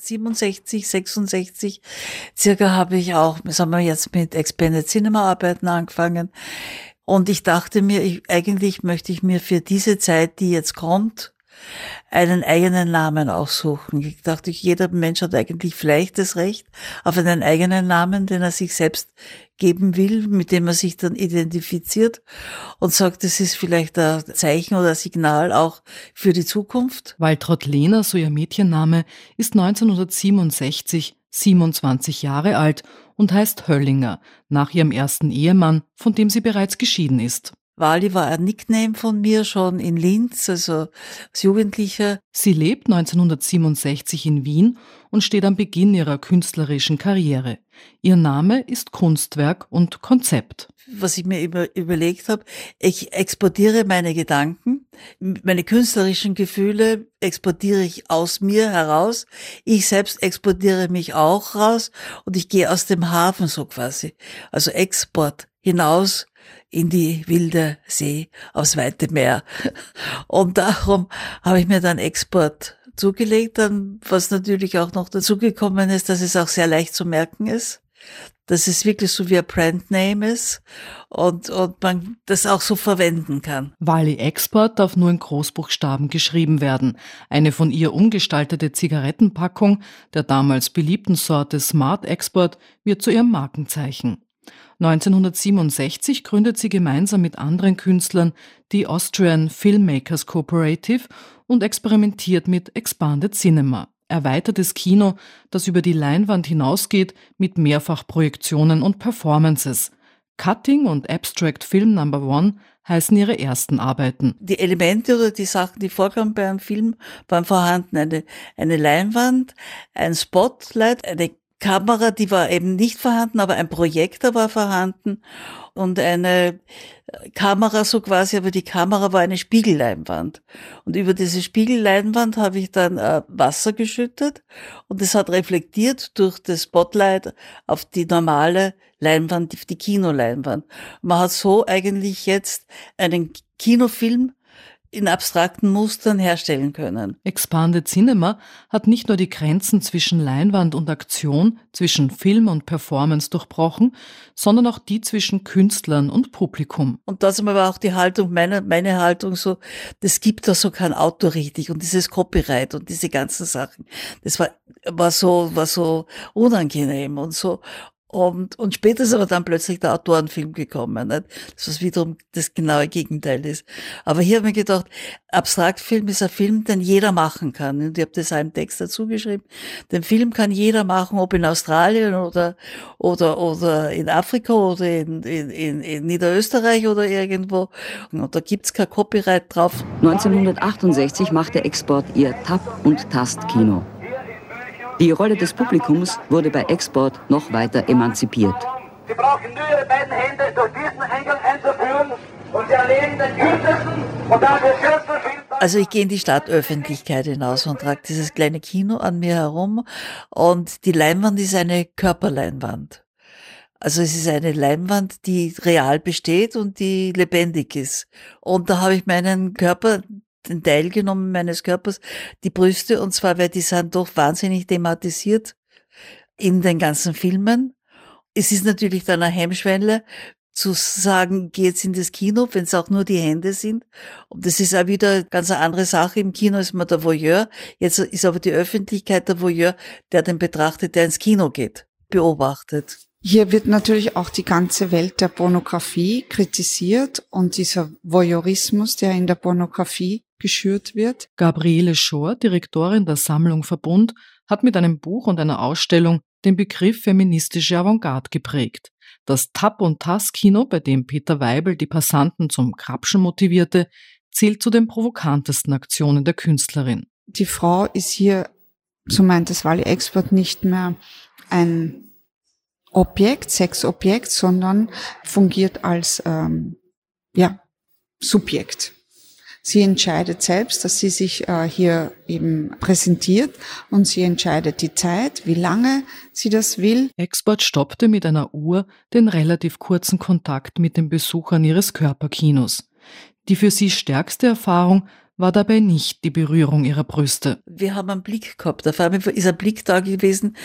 67, 66 circa habe ich auch, sagen wir jetzt mit Expanded Cinema Arbeiten angefangen. Und ich dachte mir, ich, eigentlich möchte ich mir für diese Zeit, die jetzt kommt, einen eigenen Namen aussuchen. Ich dachte, jeder Mensch hat eigentlich vielleicht das Recht auf einen eigenen Namen, den er sich selbst geben will, mit dem er sich dann identifiziert und sagt, das ist vielleicht ein Zeichen oder ein Signal auch für die Zukunft. Waltraud Lehner, so ihr Mädchenname, ist 1967 27 Jahre alt und heißt Höllinger, nach ihrem ersten Ehemann, von dem sie bereits geschieden ist. Wali war ein Nickname von mir schon in Linz, also als Jugendlicher. Sie lebt 1967 in Wien und steht am Beginn ihrer künstlerischen Karriere. Ihr Name ist Kunstwerk und Konzept. Was ich mir über, überlegt habe, ich exportiere meine Gedanken, meine künstlerischen Gefühle exportiere ich aus mir heraus. Ich selbst exportiere mich auch raus und ich gehe aus dem Hafen so quasi. Also Export hinaus in die wilde See, aufs weite Meer. Und darum habe ich mir dann Export zugelegt, dann, was natürlich auch noch dazugekommen ist, dass es auch sehr leicht zu merken ist, dass es wirklich so wie ein Brandname ist und, und man das auch so verwenden kann. Wally Export darf nur in Großbuchstaben geschrieben werden. Eine von ihr umgestaltete Zigarettenpackung der damals beliebten Sorte Smart Export wird zu ihrem Markenzeichen. 1967 gründet sie gemeinsam mit anderen Künstlern die Austrian Filmmakers Cooperative und experimentiert mit Expanded Cinema, erweitertes Kino, das über die Leinwand hinausgeht mit Mehrfachprojektionen und Performances. Cutting und Abstract Film Number One heißen ihre ersten Arbeiten. Die Elemente oder die Sachen, die vorkamen bei einem Film, waren vorhanden. Eine, eine Leinwand, ein Spotlight, eine Kamera, die war eben nicht vorhanden, aber ein Projektor war vorhanden und eine Kamera so quasi, aber die Kamera war eine Spiegelleinwand. Und über diese Spiegelleinwand habe ich dann äh, Wasser geschüttet und es hat reflektiert durch das Spotlight auf die normale Leinwand, die Kinoleinwand. Man hat so eigentlich jetzt einen Kinofilm in abstrakten Mustern herstellen können. Expanded Cinema hat nicht nur die Grenzen zwischen Leinwand und Aktion, zwischen Film und Performance durchbrochen, sondern auch die zwischen Künstlern und Publikum. Und das war auch die Haltung, meine, meine Haltung so, das gibt da so kein Auto richtig und dieses Copyright und diese ganzen Sachen. Das war, war so, war so unangenehm und so. Und, und später ist aber dann plötzlich der Autorenfilm gekommen, nicht? das was wiederum das genaue Gegenteil ist. Aber hier habe ich mir gedacht, Abstraktfilm ist ein Film, den jeder machen kann. Und ich habe das im Text dazu geschrieben. Den Film kann jeder machen, ob in Australien oder, oder, oder in Afrika oder in, in, in, Niederösterreich oder irgendwo. Und da gibt's kein Copyright drauf. 1968 machte Export ihr Tap- und Tastkino. Die Rolle des Publikums wurde bei Export noch weiter emanzipiert. Sie brauchen nur Ihre beiden Hände durch diesen Eingang einzuführen und Sie erleben den kürzesten und dafür Film. Also ich gehe in die Stadtöffentlichkeit hinaus und trage dieses kleine Kino an mir herum und die Leinwand ist eine Körperleinwand. Also es ist eine Leinwand, die real besteht und die lebendig ist. Und da habe ich meinen Körper den Teil genommen meines Körpers, die Brüste, und zwar, weil die sind doch wahnsinnig thematisiert in den ganzen Filmen. Es ist natürlich dann eine Hemmschwelle, zu sagen, geh jetzt in das Kino, wenn es auch nur die Hände sind. Und das ist auch wieder ganz eine andere Sache. Im Kino ist man der Voyeur. Jetzt ist aber die Öffentlichkeit der Voyeur, der den betrachtet, der ins Kino geht, beobachtet. Hier wird natürlich auch die ganze Welt der Pornografie kritisiert und dieser Voyeurismus, der in der Pornografie geschürt wird. Gabriele Schor, Direktorin der Sammlung Verbund, hat mit einem Buch und einer Ausstellung den Begriff feministische Avantgarde geprägt. Das Tap- und Tass-Kino, bei dem Peter Weibel die Passanten zum Krapschen motivierte, zählt zu den provokantesten Aktionen der Künstlerin. Die Frau ist hier, so meint das Wally Expert, nicht mehr ein Objekt, Sexobjekt, sondern fungiert als ähm, ja, Subjekt. Sie entscheidet selbst, dass sie sich äh, hier eben präsentiert und sie entscheidet die Zeit, wie lange sie das will. Export stoppte mit einer Uhr den relativ kurzen Kontakt mit den Besuchern ihres Körperkinos. Die für sie stärkste Erfahrung war dabei nicht die Berührung ihrer Brüste. Wir haben einen Blick gehabt. Auf einmal ist ein Blick da gewesen,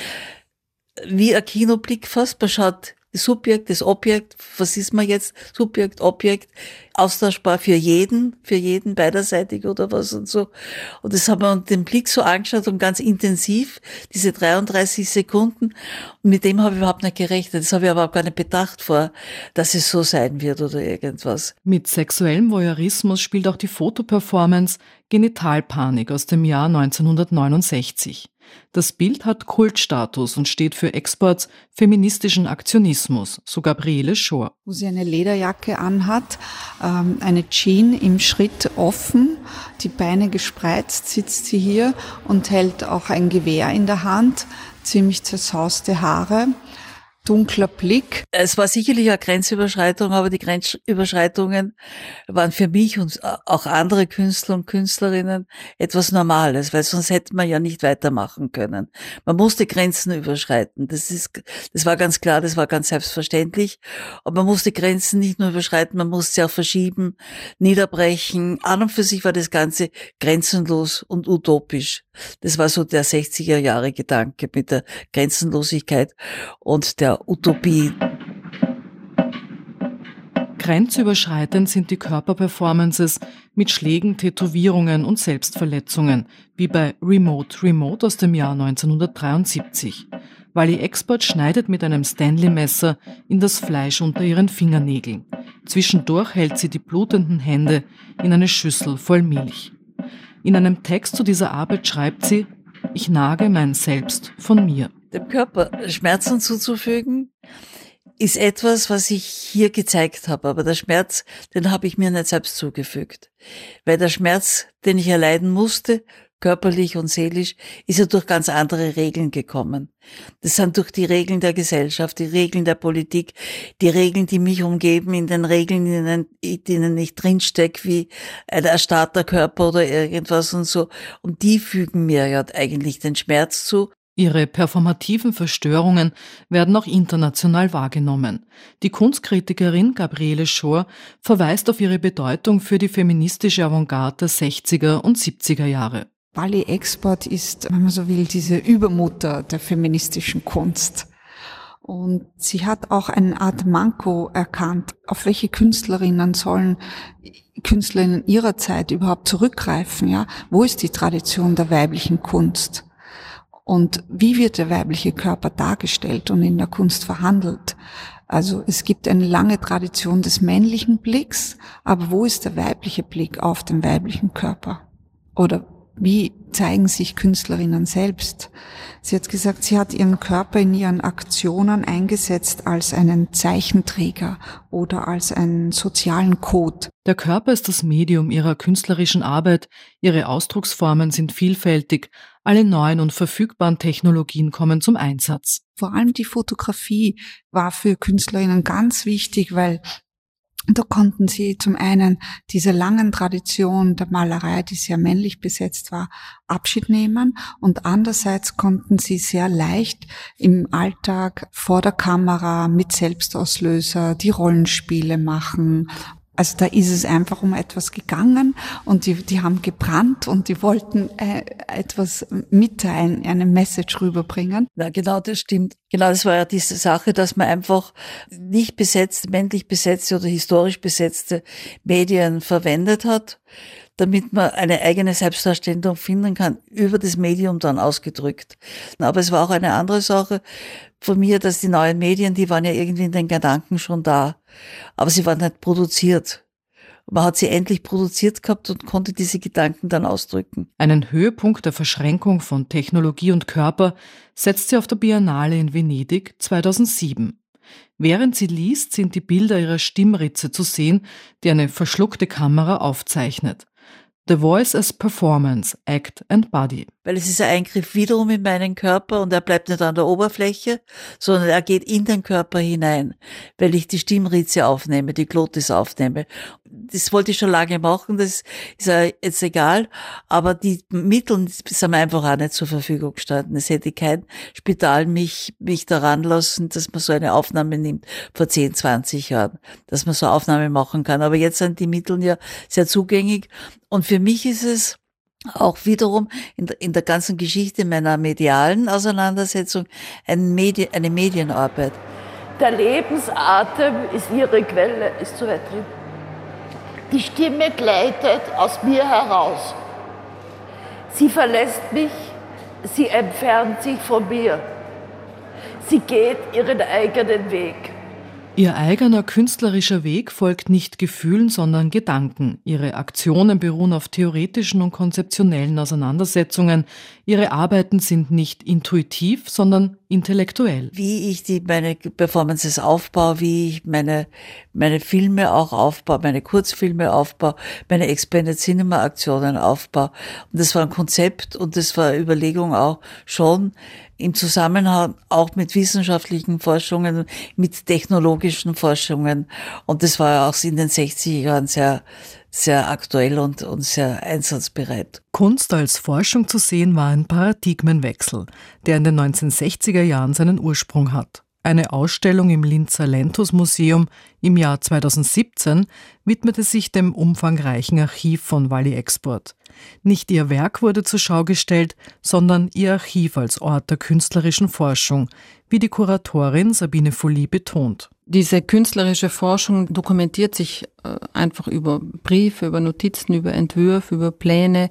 wie ein Kinoblick fast. Man schaut Subjekt, das Objekt, was ist man jetzt? Subjekt, Objekt, austauschbar für jeden, für jeden beiderseitig oder was und so. Und das haben wir uns den Blick so angeschaut und ganz intensiv, diese 33 Sekunden. Und mit dem habe ich überhaupt nicht gerechnet. Das habe ich aber auch gar nicht bedacht vor, dass es so sein wird oder irgendwas. Mit sexuellem Voyeurismus spielt auch die Fotoperformance Genitalpanik aus dem Jahr 1969. Das Bild hat Kultstatus und steht für Exports feministischen Aktionismus, so Gabriele Schor. Wo sie eine Lederjacke anhat, ähm, eine Jean im Schritt offen, die Beine gespreizt, sitzt sie hier und hält auch ein Gewehr in der Hand, ziemlich zersauste Haare dunkler Blick. Es war sicherlich eine Grenzüberschreitung, aber die Grenzüberschreitungen waren für mich und auch andere Künstler und Künstlerinnen etwas Normales, weil sonst hätte man ja nicht weitermachen können. Man musste Grenzen überschreiten. Das ist, das war ganz klar, das war ganz selbstverständlich. Aber man musste Grenzen nicht nur überschreiten, man musste sie auch verschieben, niederbrechen. An und für sich war das Ganze grenzenlos und utopisch. Das war so der 60er Jahre Gedanke mit der Grenzenlosigkeit und der Utopie. Grenzüberschreitend sind die Körperperformances mit Schlägen, Tätowierungen und Selbstverletzungen, wie bei Remote Remote aus dem Jahr 1973. Wally Expert schneidet mit einem Stanley-Messer in das Fleisch unter ihren Fingernägeln. Zwischendurch hält sie die blutenden Hände in eine Schüssel voll Milch. In einem Text zu dieser Arbeit schreibt sie, ich nage mein Selbst von mir dem Körper Schmerzen zuzufügen, ist etwas, was ich hier gezeigt habe. Aber der Schmerz, den habe ich mir nicht selbst zugefügt. Weil der Schmerz, den ich erleiden musste, körperlich und seelisch, ist ja durch ganz andere Regeln gekommen. Das sind durch die Regeln der Gesellschaft, die Regeln der Politik, die Regeln, die mich umgeben, in den Regeln, in denen ich drinstecke, wie ein erstarrter Körper oder irgendwas und so. Und die fügen mir ja eigentlich den Schmerz zu Ihre performativen Verstörungen werden auch international wahrgenommen. Die Kunstkritikerin Gabriele Schor verweist auf ihre Bedeutung für die feministische Avantgarde der 60er und 70er Jahre. Bali Export ist, wenn man so will, diese Übermutter der feministischen Kunst. Und sie hat auch eine Art Manko erkannt, auf welche Künstlerinnen sollen Künstlerinnen ihrer Zeit überhaupt zurückgreifen, ja? Wo ist die Tradition der weiblichen Kunst? Und wie wird der weibliche Körper dargestellt und in der Kunst verhandelt? Also es gibt eine lange Tradition des männlichen Blicks, aber wo ist der weibliche Blick auf den weiblichen Körper? Oder wie zeigen sich Künstlerinnen selbst? Sie hat gesagt, sie hat ihren Körper in ihren Aktionen eingesetzt als einen Zeichenträger oder als einen sozialen Code. Der Körper ist das Medium ihrer künstlerischen Arbeit, ihre Ausdrucksformen sind vielfältig, alle neuen und verfügbaren Technologien kommen zum Einsatz. Vor allem die Fotografie war für Künstlerinnen ganz wichtig, weil da konnten sie zum einen diese langen Tradition der Malerei, die sehr männlich besetzt war, Abschied nehmen. Und andererseits konnten sie sehr leicht im Alltag vor der Kamera mit Selbstauslöser die Rollenspiele machen also da ist es einfach um etwas gegangen und die, die haben gebrannt und die wollten äh, etwas mitteilen, eine Message rüberbringen. Ja, genau, das stimmt. Genau, das war ja diese Sache, dass man einfach nicht besetzt, männlich besetzte oder historisch besetzte Medien verwendet hat, damit man eine eigene Selbstdarstellung finden kann, über das Medium dann ausgedrückt. Aber es war auch eine andere Sache von mir, dass die neuen Medien, die waren ja irgendwie in den Gedanken schon da, aber sie waren nicht produziert. Man hat sie endlich produziert gehabt und konnte diese Gedanken dann ausdrücken. Einen Höhepunkt der Verschränkung von Technologie und Körper setzt sie auf der Biennale in Venedig 2007. Während sie liest, sind die Bilder ihrer Stimmritze zu sehen, die eine verschluckte Kamera aufzeichnet. The Voice as Performance, Act and Body. Weil es ist ein Eingriff wiederum in meinen Körper und er bleibt nicht an der Oberfläche, sondern er geht in den Körper hinein, weil ich die Stimmritze aufnehme, die Glotis aufnehme. Das wollte ich schon lange machen, das ist jetzt egal, aber die Mittel sind mir einfach auch nicht zur Verfügung gestanden. Es hätte kein Spital mich, mich daran lassen, dass man so eine Aufnahme nimmt vor 10, 20 Jahren, dass man so eine Aufnahme machen kann. Aber jetzt sind die Mittel ja sehr zugänglich und für mich ist es auch wiederum in der, in der ganzen Geschichte meiner medialen Auseinandersetzung ein Medi eine Medienarbeit. Der Lebensatem ist ihre Quelle, ist zu weit drin. Die Stimme gleitet aus mir heraus. Sie verlässt mich, sie entfernt sich von mir. Sie geht ihren eigenen Weg. Ihr eigener künstlerischer Weg folgt nicht Gefühlen, sondern Gedanken. Ihre Aktionen beruhen auf theoretischen und konzeptionellen Auseinandersetzungen. Ihre Arbeiten sind nicht intuitiv, sondern intellektuell. Wie ich die, meine Performances aufbaue, wie ich meine, meine Filme auch aufbaue, meine Kurzfilme aufbaue, meine Expanded Cinema Aktionen aufbaue. Und das war ein Konzept und das war Überlegung auch schon, im Zusammenhang auch mit wissenschaftlichen Forschungen, mit technologischen Forschungen. Und das war ja auch in den 60er Jahren sehr, sehr aktuell und, und sehr einsatzbereit. Kunst als Forschung zu sehen war ein Paradigmenwechsel, der in den 1960er Jahren seinen Ursprung hat. Eine Ausstellung im Linzer Lentus Museum im Jahr 2017 widmete sich dem umfangreichen Archiv von Wally Export. Nicht ihr Werk wurde zur Schau gestellt, sondern ihr Archiv als Ort der künstlerischen Forschung, wie die Kuratorin Sabine Folie betont. Diese künstlerische Forschung dokumentiert sich äh, einfach über Briefe, über Notizen, über Entwürfe, über Pläne,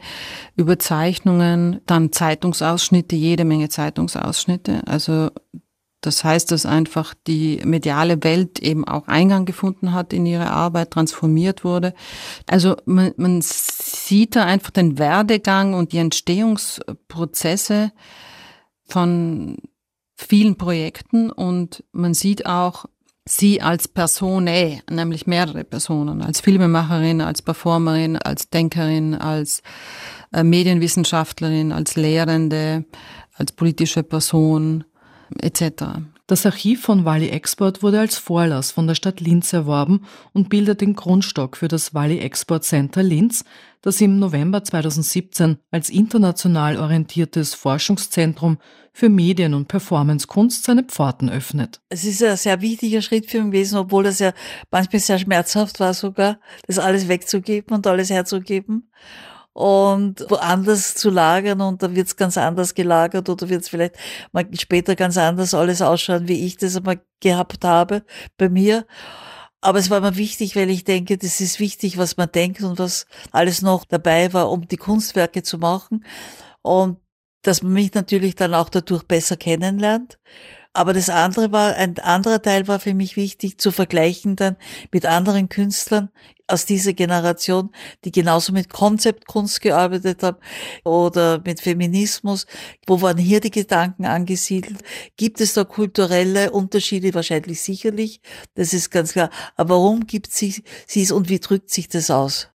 über Zeichnungen, dann Zeitungsausschnitte, jede Menge Zeitungsausschnitte. Also das heißt, dass einfach die mediale Welt eben auch Eingang gefunden hat in ihre Arbeit, transformiert wurde. Also man, man sieht da einfach den Werdegang und die Entstehungsprozesse von vielen Projekten und man sieht auch sie als Persone, nämlich mehrere Personen, als Filmemacherin, als Performerin, als Denkerin, als äh, Medienwissenschaftlerin, als Lehrende, als politische Person etc. Das Archiv von Wally Export wurde als Vorlass von der Stadt Linz erworben und bildet den Grundstock für das Wally Export Center Linz, das im November 2017 als international orientiertes Forschungszentrum für Medien- und Performancekunst seine Pforten öffnet. Es ist ein sehr wichtiger Schritt für mich gewesen, obwohl das ja manchmal sehr schmerzhaft war sogar, das alles wegzugeben und alles herzugeben und woanders zu lagern und da wird's ganz anders gelagert oder wird's vielleicht mal später ganz anders alles ausschauen, wie ich das einmal gehabt habe bei mir. Aber es war mir wichtig, weil ich denke, das ist wichtig, was man denkt und was alles noch dabei war, um die Kunstwerke zu machen. Und dass man mich natürlich dann auch dadurch besser kennenlernt. Aber das andere war, ein anderer Teil war für mich wichtig zu vergleichen dann mit anderen Künstlern aus dieser Generation, die genauso mit Konzeptkunst gearbeitet haben oder mit Feminismus. Wo waren hier die Gedanken angesiedelt? Gibt es da kulturelle Unterschiede? Wahrscheinlich sicherlich. Das ist ganz klar. Aber warum gibt sie, sie es und wie drückt sich das aus?